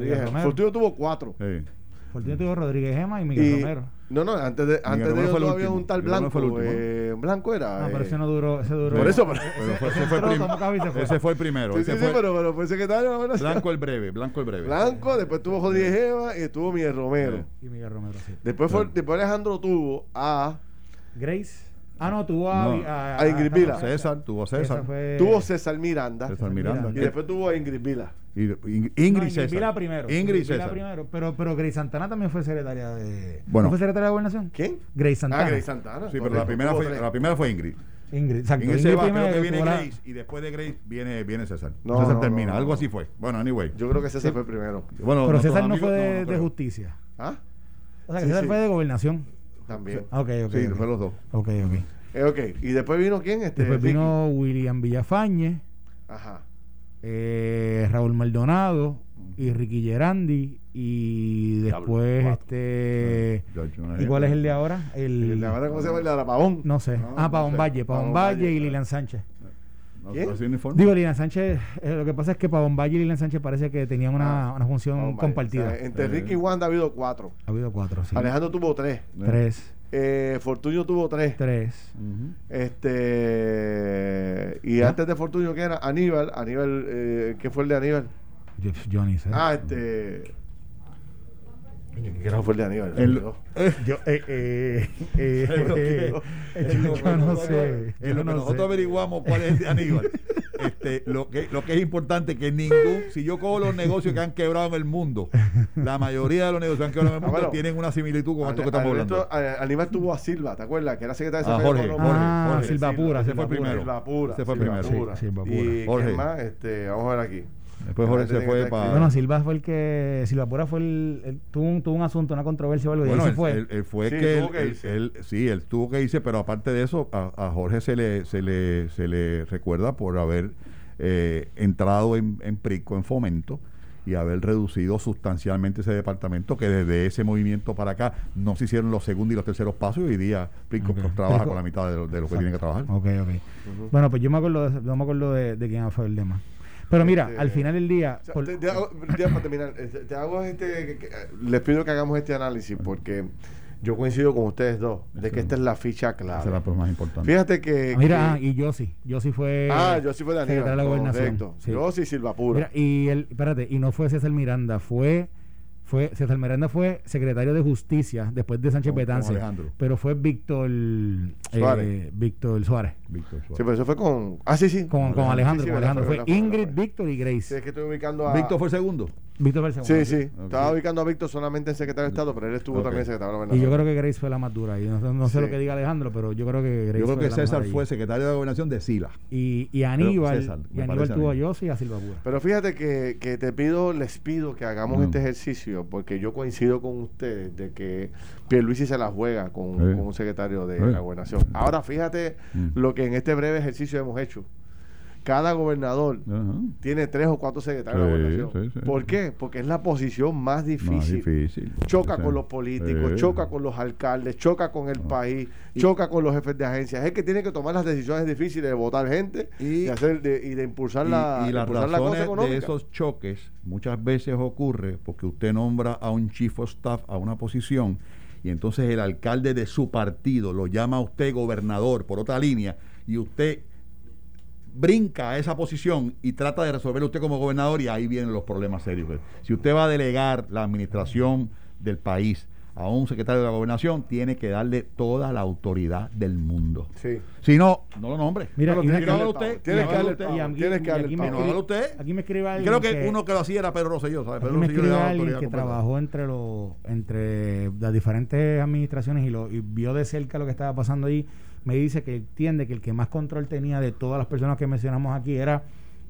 S2: Fortuño tuvo cuatro.
S4: Sí.
S3: Fortunio tuvo Rodríguez Gema y Miguel
S2: Y-
S3: Romero.
S2: No, no, antes de, antes de ellos todavía un tal
S4: Miguel
S2: Blanco.
S4: fue el último.
S2: eh, Blanco era.
S3: No, pero
S2: eh,
S3: ese no duró. Ese duró
S2: Por eso, pero-
S4: Pero fue- ese, fue prim- ese fue el primero.
S2: Sí,
S4: ese
S2: sí, pero, pero fue secretario.
S4: Blanco el breve, Blanco el breve.
S2: Blanco, después tuvo Rodríguez Eva y estuvo Miguel Romero.
S4: Sí.
S3: Y Miguel Romero, sí.
S2: Después, fue, después Alejandro tuvo a.
S3: Grace. Ah, no, tuvo a.
S4: No.
S2: A Ingrid Vila.
S4: César, tuvo a César.
S3: Fue-
S2: Tuvo César Miranda.
S4: César Miranda.
S2: Y después tuvo a Ingrid Vila.
S4: Y- Ing-
S3: No,
S4: Ingrid César.
S3: Vila primero.
S4: Ingrid
S3: Vila
S4: César.
S3: primero. Pero, pero Grace Santana también fue secretaria de.
S4: Bueno.
S3: ¿No fue secretaria de gobernación?
S2: ¿Quién?
S3: Grace Santana.
S2: Ah, Grace Santana.
S4: Sí, pero la primera, fue, la primera fue Ingrid.
S3: Ingrid. Exacto.
S4: Ingrid se
S3: Ingrid
S4: va, creo
S3: primero,
S4: que viene
S3: tuvo la-
S4: Grace y después de Grace viene, viene César.
S2: No,
S4: César
S2: no,
S4: termina,
S2: no, no.
S4: algo así fue. Bueno, anyway.
S2: Yo creo que César fue primero.
S4: Bueno,
S3: Pero César no fue de, de
S4: creo.
S3: justicia.
S2: ¿Ah?
S3: O sea, que
S2: Sí,
S3: César
S2: sí.
S3: fue de gobernación.
S2: También.
S3: Ah, Ok, ok.
S4: Sí,
S3: ok.
S4: fue los dos.
S3: Ok, ok.
S2: Eh, ok. Y después vino quién? Este,
S3: Después
S2: Ricky.
S3: vino William Villafañe,
S2: Ajá.
S3: eh, Raúl Maldonado y Ricky Gerandi. Y después, este. ¿Y cuál es el de ahora? El,
S2: El de ahora, ¿cómo se llama? El de Arapagón.
S3: No sé.
S4: No,
S3: ah,
S4: no
S3: Pavón
S4: sé.
S3: Valle. Pavón
S2: Pavón
S3: Valle
S2: Valle,
S3: y. Lilian Sánchez.
S4: ¿No
S2: ¿Quién?
S3: Digo, Lilian Sánchez, eh, lo que pasa es que Pavón Valle y Lilian Sánchez parece que tenían una,
S2: Ah,
S3: una función compartida.
S2: O sea, entre
S4: Eh.
S2: Ricky y Wanda ha habido cuatro.
S3: ha habido cuatro, sí.
S2: Alejandro tuvo tres.
S3: Tres.
S2: Eh, Fortunio tuvo tres.
S3: Tres.
S2: Este. Y antes de Fortunio, ¿qué era? Aníbal. Aníbal, eh, ¿qué fue el de Aníbal?
S3: Yo, sé.
S2: Ah, este. ¿Qué era fue el de Aníbal?
S4: El-
S2: No.
S3: Yo, eh, eh, eh, eh,
S2: lo
S3: yo no
S2: nosotros-
S3: sé.
S4: En
S3: yo
S4: lo que
S3: no
S4: nosotros
S3: sé.
S4: averiguamos cuál es el de Aníbal. este, lo, que, lo que es importante es que ningún, si yo cojo los negocios que han quebrado en el mundo, la mayoría de los negocios que han quebrado en el
S2: Ah,
S4: mundo
S2: bueno.
S4: tienen una similitud con esto que estamos
S2: Alberto-
S4: hablando.
S2: Aníbal tuvo a Silva, ¿te acuerdas? Que era secretario de
S4: Ah, Jorge,
S2: Económico.
S3: Ah,
S4: Jorge.
S3: Silva Pura,
S4: ese
S3: ese
S4: fue primero.
S2: Silva Pura.
S4: Ese fue primero.
S3: Sí, Silva Pura.
S2: ¿Y
S4: Jorge.
S2: quién más? Este, vamos a ver aquí.
S4: Después Jorge se fue para...
S3: Bueno, Silva fue el que. Silva Pura fue el. el- tuvo, un, tuvo un asunto, una controversia o algo. y ahí
S4: Bueno,
S3: se
S4: él,
S3: fue.
S4: él- él fue
S2: Sí,
S4: que,
S2: tuvo
S4: él,
S2: que
S4: él-
S2: irse.
S4: él- sí, él tuvo que irse, pero aparte de eso, a, a Jorge se le, se le, se le recuerda por haber eh, entrado en, en PRICO, en fomento, y haber reducido sustancialmente ese departamento, que desde ese movimiento para acá no se hicieron los segundos y los terceros pasos, y hoy día PRICO trabaja
S3: Prico-
S4: con la mitad de lo, de lo que tiene que trabajar.
S3: Ok, ok. Bueno, pues yo me acuerdo de, no me acuerdo de, de quién fue el tema. Pero mira,
S2: Este,
S3: al final del día.
S2: O sea,
S3: por-
S2: te, te hago, para terminar, este, te hago este, que- les pido que hagamos este análisis porque yo coincido con ustedes dos de que esta es la ficha
S4: Esa es la
S2: clave.
S4: más importante.
S2: Fíjate que...
S3: Ah, mira,
S2: que-
S3: ah, y yo sí. Yo sí fue.
S2: ah, yo sí fue de
S3: la gobernación.
S2: Correcto.
S3: Sí.
S2: Yo sí Silva Pura.
S3: Mira, y el, espérate, y no fue César Miranda, fue, fue César Miranda fue secretario de justicia después de Sánchez Betance, pero fue Víctor
S2: Suárez.
S3: eh, Víctor Suárez
S4: Víctor Suárez.
S2: Sí, pero eso fue con... Ah, sí, sí.
S3: con, con Alejandro,
S2: Sí, sí,
S3: con
S2: verdad,
S3: Alejandro
S2: fue,
S3: Ingrid. Víctor y
S2: Sí,
S3: Grace.
S2: es que estoy ubicando a...
S4: Víctor fue segundo.
S3: Víctor segundo.
S2: Sí, sí. Estaba ubicando a Víctor solamente en secretario de Estado, pero él estuvo también en secretario de la
S3: Y yo
S2: gobernación.
S3: creo que Grace fue la más dura. Y no, no sé
S2: Sí.
S3: lo que diga Alejandro, pero yo creo que Grace
S4: Yo creo que César fue secretario de gobernación de Sila.
S3: Y, y Aníbal,
S4: César,
S3: y Aníbal tuvo a. Yossi y a Silva Pura.
S2: Pero fíjate que, que te pido, les pido que hagamos
S4: Mm.
S2: este ejercicio, porque yo coincido con ustedes de que Pierluisi se la juega con,
S4: Sí.
S2: con un secretario de
S4: Sí.
S2: la gobernación. Ahora fíjate
S4: Mm.
S2: lo que en este breve ejercicio hemos hecho. Cada gobernador tiene tres o cuatro secretarios de la
S4: Sí,
S2: gobernación.
S4: sí, sí.
S2: ¿Por qué? Porque es la posición más difícil.
S4: Más difícil.
S2: Choca con los políticos, choca con los alcaldes, choca con el
S4: Ah.
S2: país,
S4: Y-
S2: choca con los jefes de agencias. Es el que tiene que tomar las decisiones difíciles de votar gente y, de hacer de, y de impulsar
S4: Y,
S2: la,
S4: y las
S2: impulsar la cosa
S4: razones de
S2: económica.
S4: esos choques muchas veces ocurre porque usted nombra a un chief of staff a una posición y entonces el alcalde de su partido lo llama a usted gobernador por otra línea y usted brinca a esa posición y trata de resolver usted como gobernador y ahí vienen los problemas serios. Si usted va a delegar la administración del país a un secretario de la gobernación, tiene que darle toda la autoridad del mundo.
S2: Sí.
S4: Si no, no lo nombre.
S3: Mira,
S4: tiene que darle usted.
S2: Tienes que darle
S4: usted.
S3: aquí-
S2: que
S3: aquí me escribe-. Aquí me alguien
S4: Creo que, uno que lo hacía era Pedro Rosselló, ¿sabes?
S3: Aquí
S4: Pedro
S3: me
S4: Rosselló le
S3: escribe
S4: daba
S3: alguien
S4: autoridad
S3: que
S4: completa.
S3: trabajó entre los entre las diferentes administraciones y, lo, y vio de cerca lo que estaba pasando allí. Me dice que entiende que el que más control tenía de todas las personas que mencionamos aquí era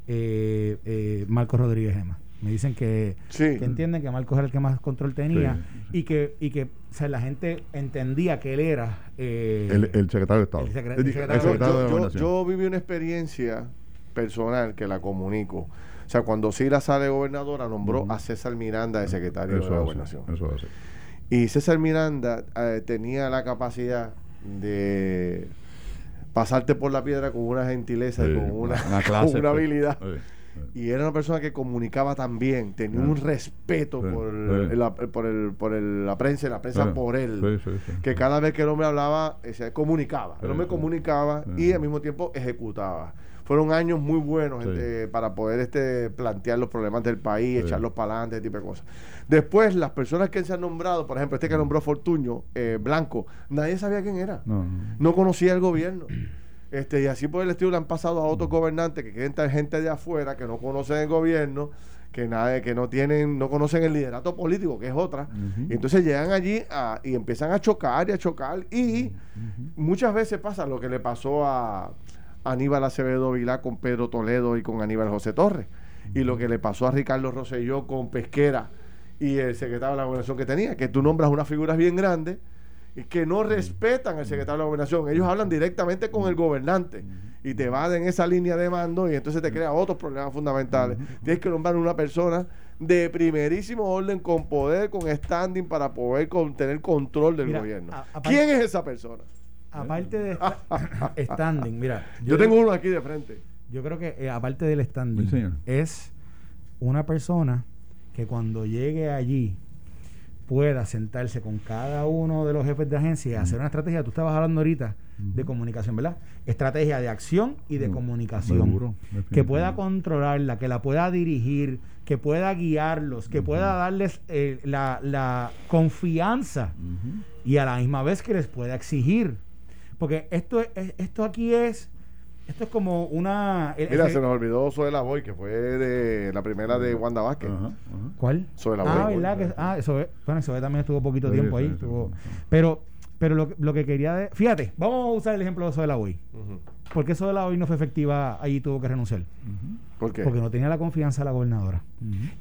S3: eh, eh, Marcos Rodríguez Gema. Me dicen que,
S2: Sí.
S3: que entienden que Marcos era el que más control tenía
S4: Sí,
S3: y que y que o sea, la gente entendía que él era eh,
S4: El, el secretario de Estado.
S3: el secre-
S4: El
S3: el
S4: di-
S3: secretario
S4: el
S2: Yo,
S4: secretario de
S2: yo- yo-
S4: Gobernación.
S2: yo viví una experiencia personal que la comunico. O sea, cuando Sila sale gobernadora, nombró a César Miranda de secretario de la gobernación.
S4: Eso.
S2: Y César Miranda eh, tenía la capacidad de pasarte por la piedra con una gentileza y con una,
S4: una clase,
S2: con una
S4: pues.
S2: habilidad.
S4: Sí, sí.
S2: Y era una persona que comunicaba también, tenía un respeto por, la, por, el, por el- la prensa y la prensa por él. Que cada vez que el hombre hablaba, eh, se comunicaba. El hombre comunicaba y al mismo tiempo ejecutaba. Fueron años muy buenos
S4: Sí.
S2: este, para poder este, plantear los problemas del país,
S4: Sí.
S2: echarlos para adelante, ese tipo de cosas. Después, las personas que se han nombrado, por ejemplo, este que nombró Fortuño, eh, Blanco, nadie sabía quién era
S4: No, no.
S2: no conocía el gobierno. Este, y así por el estilo le han pasado a otros gobernantes que quieren traer gente de afuera, que no conocen el gobierno, que nada, que no tienen, no conocen el liderato político, que es otra. Y entonces llegan allí a- y empiezan a chocar y a chocar. Y muchas veces pasa lo que le pasó a Aníbal Acevedo Vilá con Pedro Toledo y con Aníbal José Torres. Y lo que le pasó a Ricardo Rosselló con Pesquera y el secretario de la gobernación que tenía, que tú nombras unas figuras bien grandes y que no respetan al secretario de la gobernación. Ellos hablan directamente con el gobernante y te van en esa línea de mando y entonces te crea otros problemas fundamentales. Tienes que nombrar una persona de primerísimo orden con poder, con standing para poder con- tener control del
S3: Mira,
S2: gobierno.
S3: a-
S2: ¿Quién es esa persona?
S3: Aparte de esta- standing, mira,
S2: Yo tengo uno aquí de frente.
S3: Yo creo que eh, aparte del standing,
S4: Sí, señor.
S3: es una persona que cuando llegue allí pueda sentarse con cada uno de los jefes de agencia y hacer una estrategia. Tú estabas hablando ahorita de comunicación, ¿verdad? Estrategia de acción y de comunicación.
S4: seguro,
S3: que pueda controlarla, que la pueda dirigir, que pueda guiarlos, que pueda darles eh, la, la confianza y a la misma vez que les pueda exigir. Porque esto, es- esto aquí es, esto es como una... el-
S2: Mira,
S3: el-
S2: se nos olvidó Zoe La Boy, que fue de la primera de Wanda Vázquez.
S4: Ajá, ajá.
S3: ¿Cuál?
S2: Zoe La
S3: ah,
S2: Boy.
S3: ¿verdad? Que, ah, eso bueno, eso también estuvo poquito
S4: Sí,
S3: tiempo
S4: sí,
S3: ahí.
S4: sí,
S3: estuvo-
S4: sí, sí.
S3: Pero, pero lo, que- lo que quería... de- fíjate, vamos a usar el ejemplo de Zoe la Boy.
S2: Ujú.
S3: ¿Por qué la Boy no fue efectiva allí tuvo que renunciar?
S2: ¿Por qué?
S3: Porque no tenía la confianza de la gobernadora.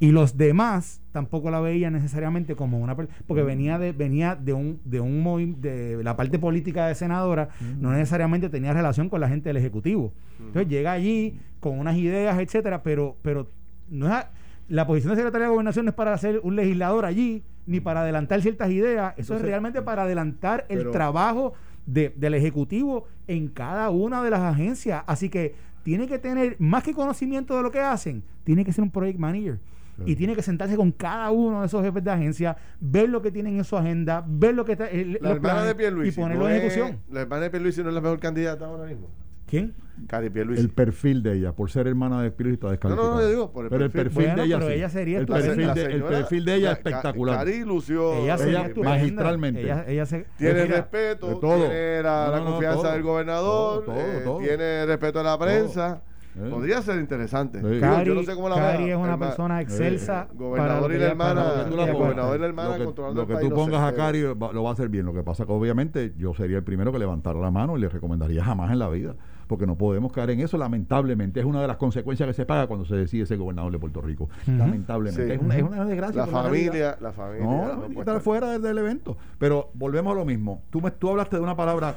S3: Y los demás tampoco la veían necesariamente como una porque venía de venía de un de un de la parte política de senadora, no necesariamente tenía relación con la gente del ejecutivo. Entonces llega allí con unas ideas, etcétera, pero pero no es a- la posición de secretaria de gobernación no es para ser un legislador allí ni para adelantar ciertas ideas, eso es realmente para adelantar el
S4: pero-
S3: trabajo de- del ejecutivo en cada una de las agencias, así que tiene que tener más que conocimiento de lo que hacen, tiene que ser un project manager. Y tiene que sentarse con cada uno de esos jefes de agencia, ver lo que tienen en su agenda, ver lo que está, el-
S2: La hermana
S3: planes
S2: de Pierluisi.
S3: y ponerlo
S2: no
S3: en
S2: es-
S3: ejecución.
S2: La hermana de Pierluisi no es la mejor candidata ahora mismo.
S3: ¿Quién?
S2: Cari Pierluisi.
S4: El perfil de ella, por ser hermana de Espíritu, está
S2: No,
S4: descalificada.
S2: no, no, yo digo, por el
S4: pero
S2: perfil.
S4: el perfil
S3: Bueno,
S4: de ella
S3: pero
S4: sí.
S3: ella sería
S4: el perfil, de, el
S2: señora-
S4: perfil de ella
S2: Ca-
S4: es espectacular.
S2: Cari lució.
S3: Ella sería
S2: eh,
S4: magistralmente.
S3: Ella, ella se-
S2: Tiene
S3: mira,
S2: respeto,
S4: de todo.
S2: tiene la,
S4: No,
S2: confianza
S4: todo.
S2: del gobernador,
S4: Todo, todo,
S2: eh,
S4: todo.
S2: tiene respeto a la prensa.
S4: Eh.
S2: Podría ser interesante.
S4: Sí.
S3: Cari,
S2: yo no sé cómo la
S3: Cari
S2: vea,
S3: es una persona excelsa.
S2: El gobernador y la
S3: para
S2: hermana, el gobernador y la hermana
S4: lo que, lo
S2: el
S4: que tú
S2: no sé,
S4: pongas a
S2: eh,
S4: Cari lo va a hacer bien. Lo que pasa que obviamente yo sería el primero que levantara la mano y le recomendaría jamás en la vida. Porque no podemos caer en eso, lamentablemente. Es una de las consecuencias que se paga cuando se decide ser gobernador de Puerto Rico. Lamentablemente.
S2: Sí.
S4: Es, una, es una desgracia.
S2: La familia, la familia.
S4: No,
S2: no
S4: la
S2: puede
S4: familia está
S2: estar-
S4: fuera del, del evento. Pero volvemos a lo mismo. Tú, me, tú hablaste de una palabra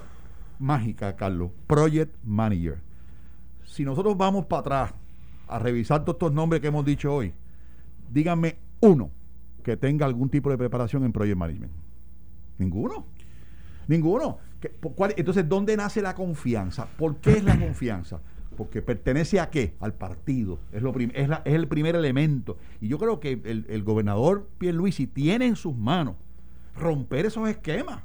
S4: mágica, Carlos. Project Manager. Si nosotros vamos para atrás a revisar todos estos nombres que hemos dicho hoy, díganme uno que tenga algún tipo de preparación en Project Management. Ninguno. Ninguno. ¿Qué- por entonces, ¿dónde nace la confianza? ¿Por qué es la confianza? Porque pertenece a qué? Al partido. Es, lo es, la- es el primer elemento. Y yo creo que el, el gobernador Pierluisi tiene en sus manos romper esos esquemas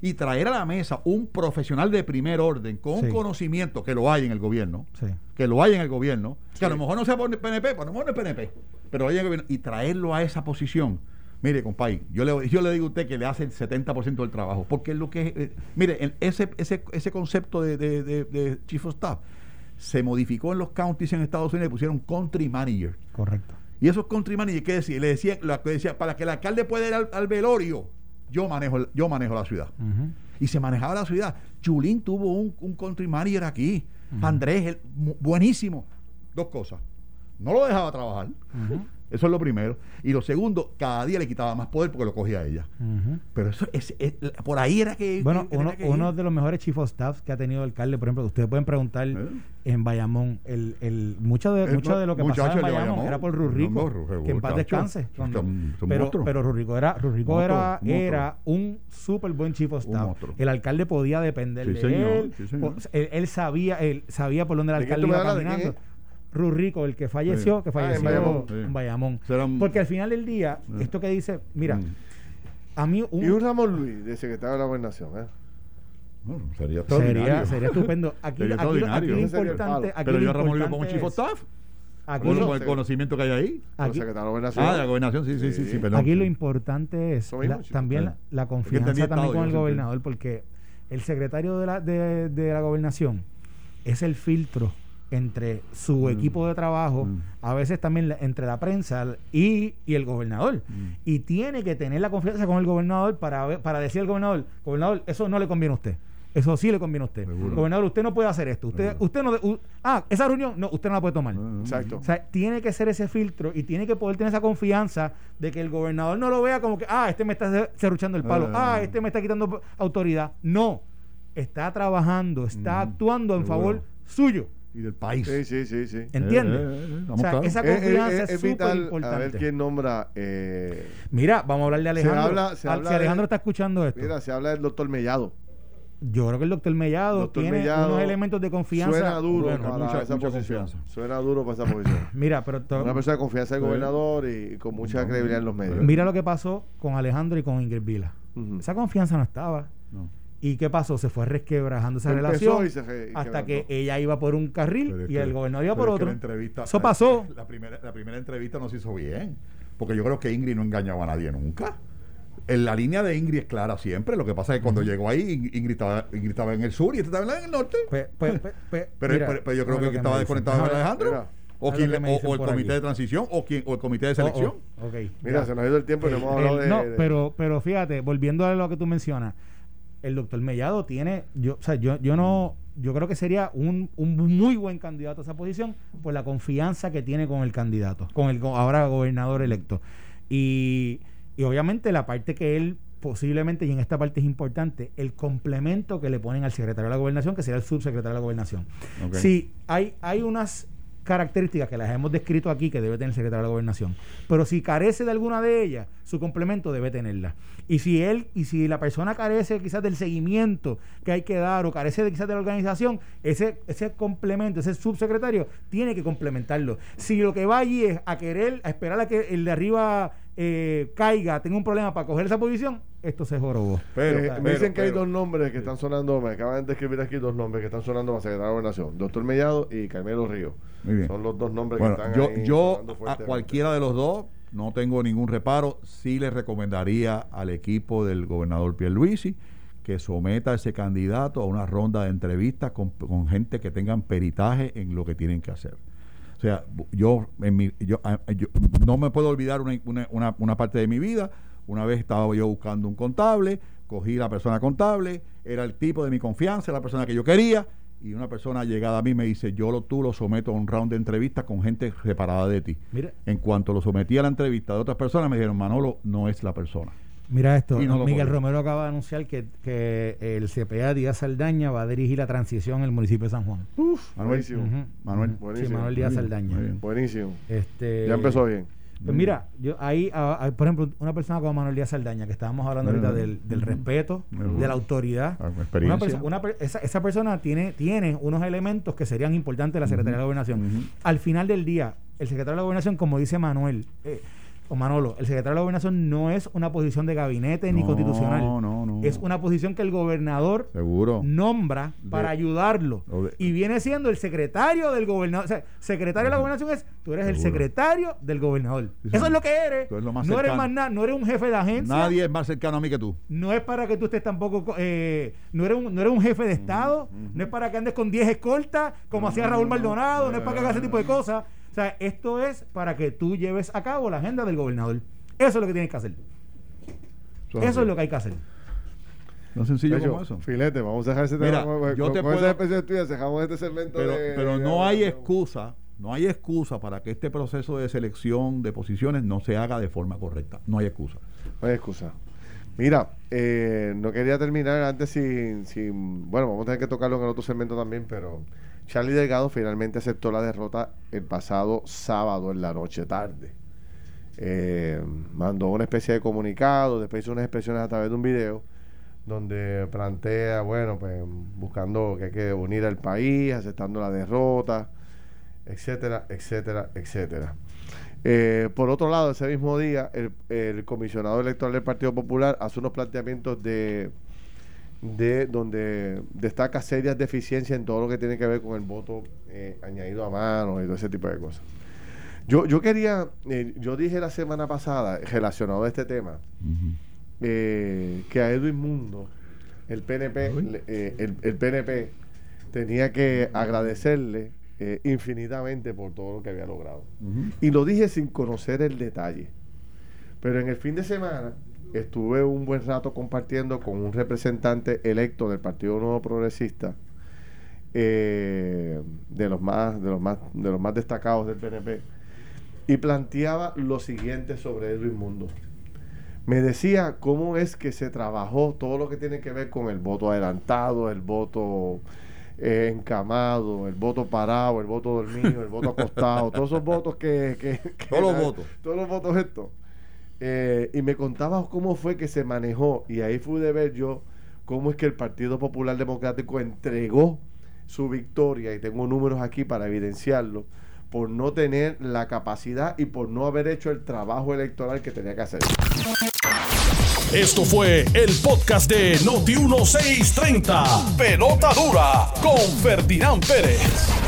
S4: y traer a la mesa un profesional de primer orden con
S3: Sí.
S4: conocimiento que lo hay en el gobierno,
S3: Sí.
S4: que lo hay en el gobierno, que a lo mejor no sea por el PNP, pues a lo mejor no es PNP, pero hay en el gobierno, y traerlo a esa posición Mire, compadre, yo le, yo le digo a usted que le hace el 70% del trabajo, porque lo que eh, mire, el- ese, ese, ese concepto de, de- de- de Chief of Staff se modificó en los counties en Estados Unidos y pusieron country manager.
S3: Correcto.
S4: Y esos country manager, ¿qué decía? Le decía, lo que decía, para que el alcalde pueda ir al, al velorio, yo manejo, el- yo manejo la ciudad. Y se manejaba la ciudad. Chulín tuvo un, un country manager aquí. Andrés, el- buenísimo. Dos cosas. No lo dejaba trabajar. Eso es lo primero. Y lo segundo, cada día le quitaba más poder porque lo cogía ella.
S3: Ujú.
S4: Pero eso es, es- por ahí era que.
S3: Bueno,
S4: que
S3: uno,
S4: que
S3: uno de los mejores chief of staff que ha tenido el alcalde, por ejemplo, ustedes pueden preguntar
S4: ¿Eh?
S3: en Bayamón, el, el, mucho, de,
S4: El
S3: mucho de lo que pasaba en Bayamón,
S4: Bayamón.
S3: era por Rurrico,
S4: No,
S3: que en paz descanse. Cuando- pero, pero Rurrico era, Rurrico era, era un súper buen chief of staff. El alcalde podía depender
S4: Sí,
S3: de
S4: señor,
S3: él.
S4: sí,
S3: él, él sabía, él sabía por dónde el
S2: ¿De quién
S3: alcalde iba caminando. Rurrico, el que falleció, que
S2: Ah, en
S3: falleció
S2: Bayamón.
S4: Sí.
S3: en Bayamón.
S4: Será un-
S3: Porque al final del día, esto que dice, mira,
S4: Mm.
S3: a mí un,
S2: Y un Ramón Luis, de secretario de la gobernación. ¿eh?
S4: Bueno, sería
S3: Sería,
S4: extraordinario.
S3: sería estupendo. Aquí,
S4: Sería
S3: aquí, lo- aquí
S4: extraordinario.
S3: lo importante, aquí
S4: Pero
S3: lo
S4: yo a Ramón lo como
S3: importante
S4: chief of
S3: es-
S4: staff.
S3: aquí
S4: Con,
S3: lo-
S4: el conocimiento que hay ahí.
S3: Aquí-
S2: la gobernación.
S4: Ah, de la gobernación, sí, sí, sí, sí,
S2: Sí.
S4: perdón.
S3: aquí lo
S4: Sí.
S3: importante es la- también
S4: Sí.
S3: la, la
S4: que
S3: confianza también
S4: Estado,
S3: con el gobernador, porque el secretario de la, de, de la gobernación es el filtro entre su
S4: Mm.
S3: equipo de trabajo,
S4: Mm.
S3: a veces también la- entre la prensa y, y el gobernador.
S4: Mm.
S3: Y tiene que tener la confianza con el gobernador para, para decir al gobernador, gobernador, eso no le conviene a usted. Eso sí le conviene a usted.
S4: Seguro.
S3: Gobernador, usted no puede hacer esto. Usted,
S4: Seguro.
S3: usted no. u- ah, esa reunión, no, usted no la puede tomar.
S2: Exacto.
S3: O sea, tiene que ser ese filtro y tiene que poder tener esa confianza de que el gobernador no lo vea como que, ah, este me está cerruchando el palo,
S4: Ah.
S3: ah, este me está quitando autoridad. No, está trabajando, está actuando en
S4: seguro.
S3: favor suyo.
S4: Y del país.
S2: Sí, sí, sí. sí.
S3: ¿Entiendes?
S4: Eh, eh, eh,
S3: o sea, esa
S2: Es- es-
S3: confianza
S2: es-
S3: súper
S2: vital a ver
S3: importante.
S2: quién nombra. eh,
S3: Mira, vamos a hablar de Alejandro.
S2: habla- se
S3: Al-
S2: habla
S3: si Alejandro
S2: de-
S3: está escuchando esto,
S2: mira, se habla del doctor Mellado.
S3: yo creo que el doctor Mellado
S2: Doctor
S3: tiene
S2: Mellado
S3: unos elementos de confianza.
S2: Suena duro
S3: bueno,
S2: para
S4: mucha-
S2: esa
S4: mucha
S2: posición.
S4: confianza.
S2: Suena duro para esa posición.
S3: Mira, pero to-
S2: Una persona de confianza del gobernador y, y con mucha
S4: No.
S2: credibilidad en los medios.
S3: mira lo que pasó con Alejandro y con Ingrid Vila. Esa confianza no estaba.
S4: No.
S3: ¿Y qué pasó? Se fue resquebrajando esa
S2: Empezó
S3: relación
S2: y se re- y
S3: hasta que ella iba por un carril y
S4: que-
S3: el gobernador iba por
S4: es que
S3: otro. Eso pasó.
S4: La primera, la primera entrevista no se hizo bien. Porque yo creo que Ingrid no engañaba a nadie nunca. En la línea de Ingrid es clara siempre. Lo que pasa es que cuando llegó ahí, Ing- Ingrid estaba, Ingrid estaba en el sur y este estaba en el norte.
S3: Pues, pues, pues,
S4: Pero,
S3: mira,
S4: pero- pero yo creo que, estaba desconectado de Alejandro.
S2: Mira.
S4: O, quien el comité
S3: aquí.
S4: de transición o, quien, o el comité de
S3: Oh,
S4: selección.
S3: oh, ok,
S2: Mira,
S3: mira.
S2: se nos ha ido el tiempo y no hemos hablado
S3: El-
S2: de.
S3: no,
S2: de-
S3: pero, pero fíjate, volviendo a lo que tú mencionas, el doctor Mellado tiene, yo, o sea, yo, yo no, yo creo que sería un, un muy buen candidato a esa posición por la confianza que tiene con el candidato, con el ahora gobernador electo. Y, y obviamente la parte que él posiblemente, y en esta parte es importante, el complemento que le ponen al secretario de la gobernación, que sería el subsecretario de la gobernación.
S4: Ok.
S3: Sí, hay, hay unas características que las hemos descrito aquí que debe tener el secretario de la gobernación. Pero si carece de alguna de ellas, su complemento debe tenerla. Y si él, y si la persona carece quizás del seguimiento que hay que dar, o carece quizás de la organización, ese, ese complemento, ese subsecretario, tiene que complementarlo. Si lo que va allí es a querer, a esperar a que el de arriba eh, caiga, tenga un problema para coger esa posición, esto se jorobó.
S4: Pero,
S2: Eh, me
S4: pero-
S2: dicen que hay dos nombres que están sonando, me acaban de escribir aquí dos nombres que están sonando para secretario de gobernación, doctor Mellado y Carmelo Río.
S4: Muy bien.
S2: Son los dos nombres
S4: Bueno,
S2: que están
S4: yo,
S2: ahí
S4: yo a cualquiera de los dos no tengo ningún reparo. Sí le recomendaría al equipo del gobernador Pierluisi que someta a ese candidato a una ronda de entrevistas con, con gente que tengan peritaje en lo que tienen que hacer. O sea, yo, en mi, yo, a- yo no me puedo olvidar una, una- una- una parte de mi vida. Una vez estaba yo buscando un contable, cogí la persona contable, era el tipo de mi confianza, la persona que yo quería, y una persona llegada a mí me dice, yo lo, tú lo someto a un round de entrevistas con gente separada de ti.
S3: Mira,
S4: En cuanto lo sometí a la entrevista de otras personas, me dijeron, Manolo, no es la persona.
S3: Mira esto,
S4: no
S3: Miguel. Romero acaba de anunciar que, que el CPA Díaz Saldaña va a dirigir la transición en el municipio de San Juan.
S2: Uf,
S4: Manuel.
S2: buenísimo.
S3: Ujú,
S4: Manuel.
S3: ujú. Sí,
S2: Buenísimo.
S3: Manuel Díaz Saldaña.
S4: muy bien.
S2: Buenísimo.
S3: Este,
S2: Ya empezó bien.
S3: Pues mira, yo ahí, a- a- por ejemplo, una persona como Manuel Díaz Saldaña, que estábamos hablando ahorita del, respeto, de la autoridad.
S4: Ah, con
S3: Una perso- una per- esa, esa persona tiene, tiene unos elementos que serían importantes de la Secretaría de la Gobernación. Al final del día, el secretario de la Gobernación, como dice Manuel, eh, o Manolo, el secretario de la gobernación no es una posición de gabinete ni
S4: No,
S3: constitucional.
S4: no, no.
S3: Es una posición que el gobernador
S4: Seguro.
S3: nombra para
S4: De-
S3: ayudarlo.
S4: de-
S3: y viene siendo el secretario del gobernador. O sea, secretario de la gobernación es, tú eres el secretario del gobernador. Eso es lo que eres.
S4: Tú eres lo más
S3: no eres
S4: cercano.
S3: más nada, no eres un jefe de agencia.
S4: Nadie es más cercano a mí que tú.
S3: No es para que tú estés tampoco, eh, no, eres un, no eres un jefe de Estado, no es para que andes con 10 escoltas, como hacía Raúl Maldonado, no es para que hagas ese tipo de cosas. Sea, esto es para que tú lleves a cabo la agenda del gobernador. Eso es lo que tienes que hacer. Eso es lo que hay que hacer.
S4: No sencillo como eso.
S2: Filete, vamos a dejar ese
S4: Mira,
S2: tema. con-
S4: yo
S2: con-
S4: te
S2: con esa
S4: puedo-
S2: dejamos este segmento
S4: Pero,
S2: de-
S4: pero
S2: de-
S4: no hay
S2: de-
S4: excusa, no hay excusa para que este proceso de selección de posiciones no se haga de forma correcta. No hay excusa.
S2: No hay excusa. Mira, eh, no quería terminar antes sin, sin- Bueno, vamos a tener que tocarlo en el otro segmento también, pero Charlie Delgado finalmente aceptó la derrota el pasado sábado en la noche tarde. Eh, mandó una especie de comunicado, después hizo unas expresiones a través de un video donde plantea, bueno, pues buscando que hay que unir al país, aceptando la derrota, etcétera, etcétera, etcétera. Eh, por otro lado, ese mismo día, el, el comisionado electoral del Partido Popular hace unos planteamientos de, de donde destaca serias deficiencias en todo lo que tiene que ver con el voto eh, añadido a mano y todo ese tipo de cosas. Yo, yo quería, eh, yo dije la semana pasada, relacionado a este tema, eh, que a Edwin Mundo, el PNP, le- el, el PNP tenía que agradecerle infinitamente por todo lo que había logrado. Y lo dije sin conocer el detalle. Pero en el fin de semana estuve un buen rato compartiendo con un representante electo del Partido Nuevo Progresista, eh, de los más, de los más, de los más destacados del PNP, y planteaba lo siguiente sobre Edwin Mundo. Me decía cómo es que se trabajó todo lo que tiene que ver con el voto adelantado, el voto eh, encamado, el voto parado, el voto dormido, el voto acostado, todos esos votos que... que- que
S4: Todos los votos.
S2: Todos los votos estos. Eh, y me contaba cómo fue que se manejó y ahí pude ver yo cómo es que el Partido Popular Democrático entregó su victoria y tengo números aquí para evidenciarlo por no tener la capacidad y por no haber hecho el trabajo electoral que tenía que hacer.
S1: Esto fue el podcast de Noti1630. Pelota dura con Ferdinand Pérez.